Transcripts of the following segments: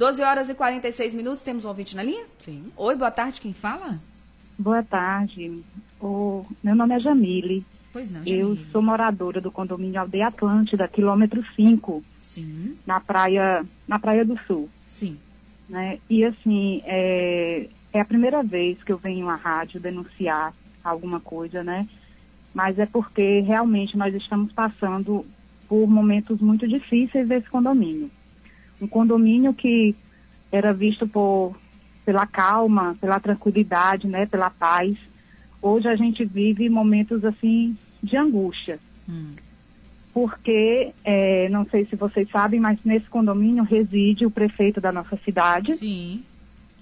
12 horas e 46 minutos, temos um ouvinte na linha? Sim. Oi, boa tarde, quem fala? Boa tarde. O, meu nome é Jamile. Pois não, Eu Jamile. sou moradora do condomínio Aldeia Atlântida, quilômetro 5, Sim, na praia, na praia do Sul. sim. Né? E assim, é, é a primeira vez que eu venho à rádio denunciar alguma coisa, né? Mas é porque realmente nós estamos passando por momentos muito difíceis desse condomínio. Um condomínio que era visto por, pela calma, pela tranquilidade, né? Pela paz. Hoje a gente vive momentos assim de angústia Hum. porque, é, não sei se vocês sabem, mas nesse condomínio reside o prefeito da nossa cidade Sim.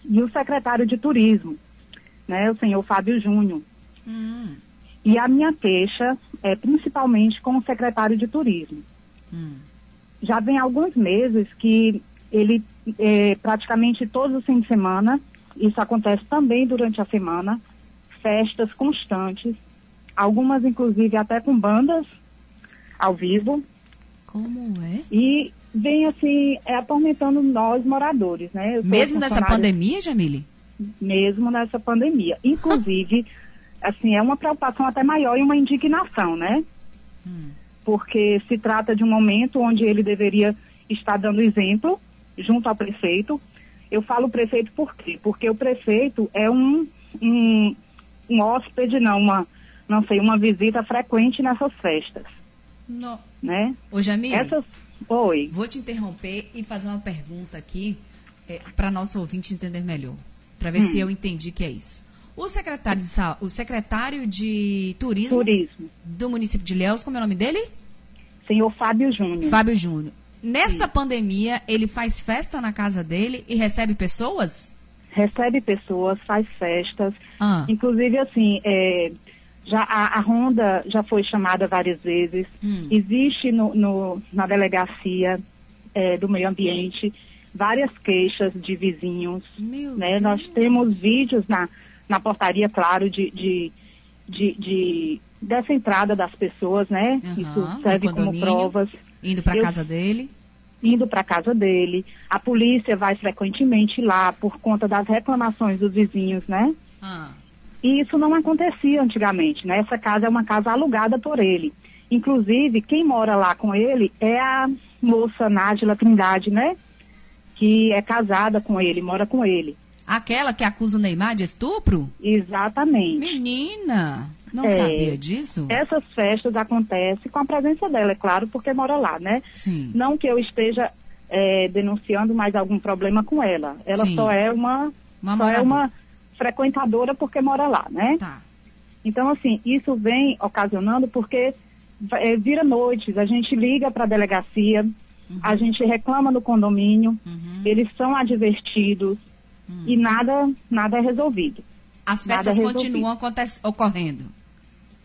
e o secretário de turismo, né, o senhor Fábio Júnior. Hum. E a minha queixa é principalmente com o secretário de turismo. Hum. Já vem alguns meses que ele, é, praticamente todos os fins de semana, isso acontece também durante a semana, festas constantes, algumas inclusive até com bandas ao vivo, Como é? E vem assim, é, atormentando nós moradores, né? Mesmo nessa pandemia, Jamile? Mesmo nessa pandemia. Inclusive, assim, é uma preocupação até maior e uma indignação, né? Hum. Porque se trata de um momento onde ele deveria estar dando exemplo junto ao prefeito. Eu falo prefeito por quê? Porque o prefeito é um, um, um hóspede, não, uma, não sei, uma visita frequente nessas festas, No... né? Ô, Jamile, Essas. Oi. vou te interromper e fazer uma pergunta aqui para nosso ouvinte entender melhor, para ver se eu entendi que é isso. O secretário de, o secretário de turismo, Turismo. do município de Ilhéus, como é o nome dele? Senhor Fábio Júnior. Fábio Júnior. Nesta pandemia, ele faz festa na casa dele e recebe pessoas? recebe pessoas, faz festas. Ah, Inclusive, assim, é, já a, a Ronda já foi chamada várias vezes. Hum. Existe no, no- na delegacia é, do meio ambiente várias queixas de vizinhos. meu Né? Deus. Nós temos vídeos na, na portaria, claro, de, de, de, de- dessa entrada das pessoas, né? Aham, Isso serve como provas Indo para casa dele. indo para casa dele. A polícia vai frequentemente lá por conta das reclamações dos vizinhos, né? Ah, E isso não acontecia antigamente, né? Essa casa é uma casa alugada por ele. Inclusive, quem mora lá com ele é a moça Nájila Trindade, né? Que é casada com ele, mora com ele. Aquela que acusa o Neymar de estupro? Exatamente. Menina, não É. sabia disso? Essas festas acontecem com a presença dela, é claro, porque mora lá, né? Sim. Não que eu esteja eh, denunciando mais algum problema com ela. Ela Sim. só é uma, Uma só é uma frequentadora porque mora lá, né? Tá. Então, assim, isso vem ocasionando porque eh, vira noites, a gente liga para a delegacia, a gente reclama no condomínio, Uhum. eles são advertidos e nada, nada é resolvido. As festas resolvido. continuam ocorrendo.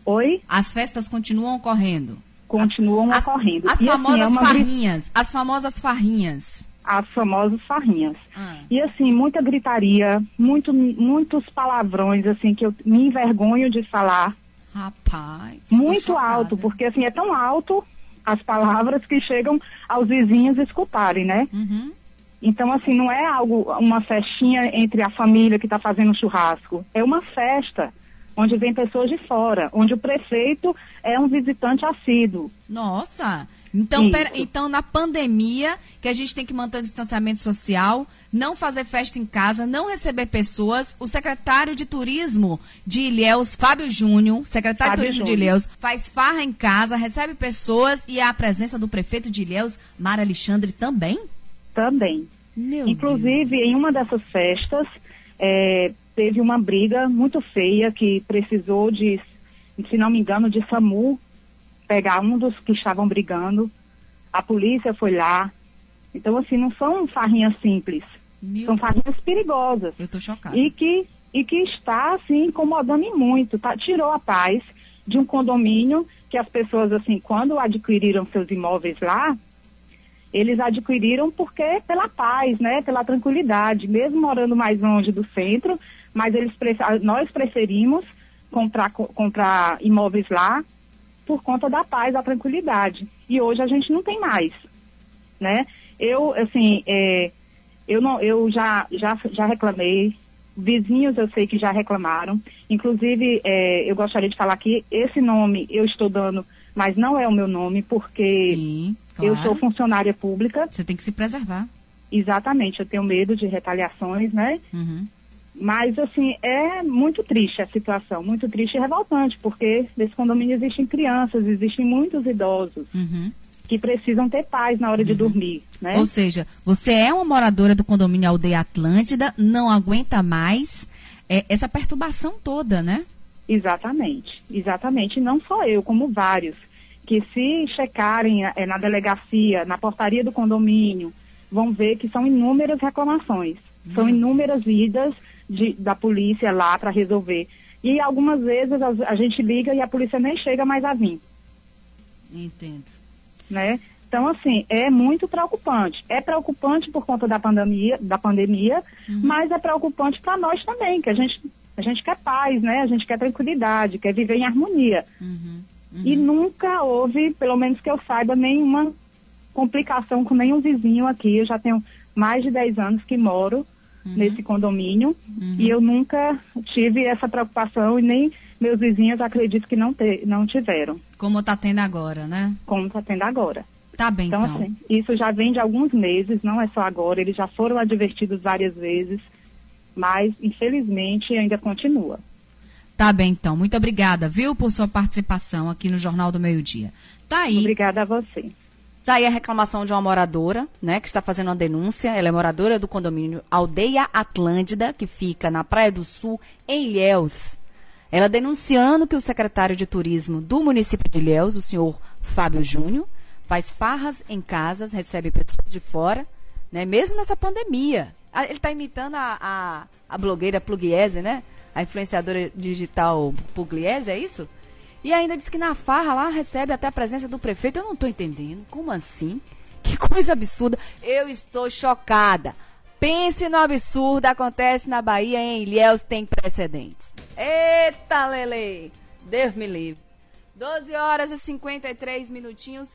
Oi? As festas continuam ocorrendo. Continuam As- ocorrendo. As assim, famosas é uma farrinhas. As famosas farrinhas. As famosas farrinhas. Ah. E assim, muita gritaria, muito, muitos palavrões, assim, que eu me envergonho de falar. Rapaz. muito alto, porque assim, é tão alto as palavras que chegam aos vizinhos escutarem, né? Uhum. Então, assim, não é algo, uma festinha entre a família que está fazendo um churrasco. É uma festa onde vem pessoas de fora, onde o prefeito é um visitante assíduo. Nossa. Então, pera- então, na pandemia, que a gente tem que manter o distanciamento social, não fazer festa em casa, não receber pessoas, o secretário de turismo de Ilhéus, Fábio Júnior, secretário Fábio de turismo de Júnior. Ilhéus, faz farra em casa, recebe pessoas e a presença do prefeito de Ilhéus, Mara Alexandre, também? Também. Meu Inclusive, Deus. em uma dessas festas, é, teve uma briga muito feia que precisou de, se não me engano, de SAMU pegar um dos que estavam brigando. A polícia foi lá. Então, assim, não são farrinhas simples. Meu São Deus. farrinhas perigosas. Eu tô chocada. E que, e que está, assim, incomodando muito. Tá? Tirou a paz de um condomínio que as pessoas, assim, quando adquiriram seus imóveis lá, eles adquiriram porque pela paz, né, pela tranquilidade, mesmo morando mais longe do centro, mas eles nós preferimos comprar co- comprar imóveis lá por conta da paz, da tranquilidade. E hoje a gente não tem mais, né? Eu assim, é, Eu não, eu já, já, já reclamei. Vizinhos eu sei que já reclamaram. Inclusive, é, eu gostaria de falar que esse nome eu estou dando, mas não é o meu nome, porque Sim, claro. eu sou funcionária pública. Você tem que se preservar. Exatamente, eu tenho medo de retaliações, né? Uhum. Mas, assim, é muito triste a situação, muito triste e revoltante, porque nesse condomínio existem crianças, existem muitos idosos Uhum. que precisam ter paz na hora de dormir, né? Ou seja, você é uma moradora do condomínio Aldeia Atlântida, não aguenta mais é, essa perturbação toda, né? Exatamente, exatamente. Não só eu, como vários, que se checarem eh, na delegacia, na portaria do condomínio, vão ver que são inúmeras reclamações, são Meu inúmeras idas de- da polícia lá para resolver. E algumas vezes a, a gente liga e a polícia nem chega mais a vir, Entendo. né? Então, assim, é muito preocupante. É preocupante por conta da pandemia, da pandemia mas é preocupante para nós também, que a gente, a gente quer paz, né? A gente quer tranquilidade, quer viver em harmonia. Uhum. E nunca houve, pelo menos que eu saiba, nenhuma complicação com nenhum vizinho aqui. Eu já tenho mais de 10 anos que moro nesse condomínio e eu nunca tive essa preocupação e nem meus vizinhos acredito que não, te, não tiveram, Como tá tendo agora, né? como está tendo agora. Tá bem, Então, então. assim, isso já vem de alguns meses, não é só agora, eles já foram advertidos várias vezes, mas infelizmente ainda continua. Tá bem, então. Muito obrigada, viu, por sua participação aqui no Jornal do Meio Dia. Tá aí. Obrigada a você. Tá aí a reclamação de uma moradora, né, que está fazendo uma denúncia. Ela é moradora do condomínio Aldeia Atlântida, que fica na Praia do Sul, em Ilhéus. Ela denunciando que o secretário de turismo do município de Ilhéus, o senhor Fábio Júnior, faz farras em casas, recebe pessoas de fora, né, mesmo nessa pandemia. Ah, Ele está imitando a, a, a blogueira Pugliese, né? A influenciadora digital Pugliese, é isso? E ainda diz que na farra lá recebe até a presença do prefeito. Eu não estou entendendo. Como assim? Que coisa absurda. Eu estou chocada. Pense no absurdo, acontece na Bahia, em Ilhéus tem precedentes. Eita, Lele! Deus me livre. 12 horas e 53 minutinhos.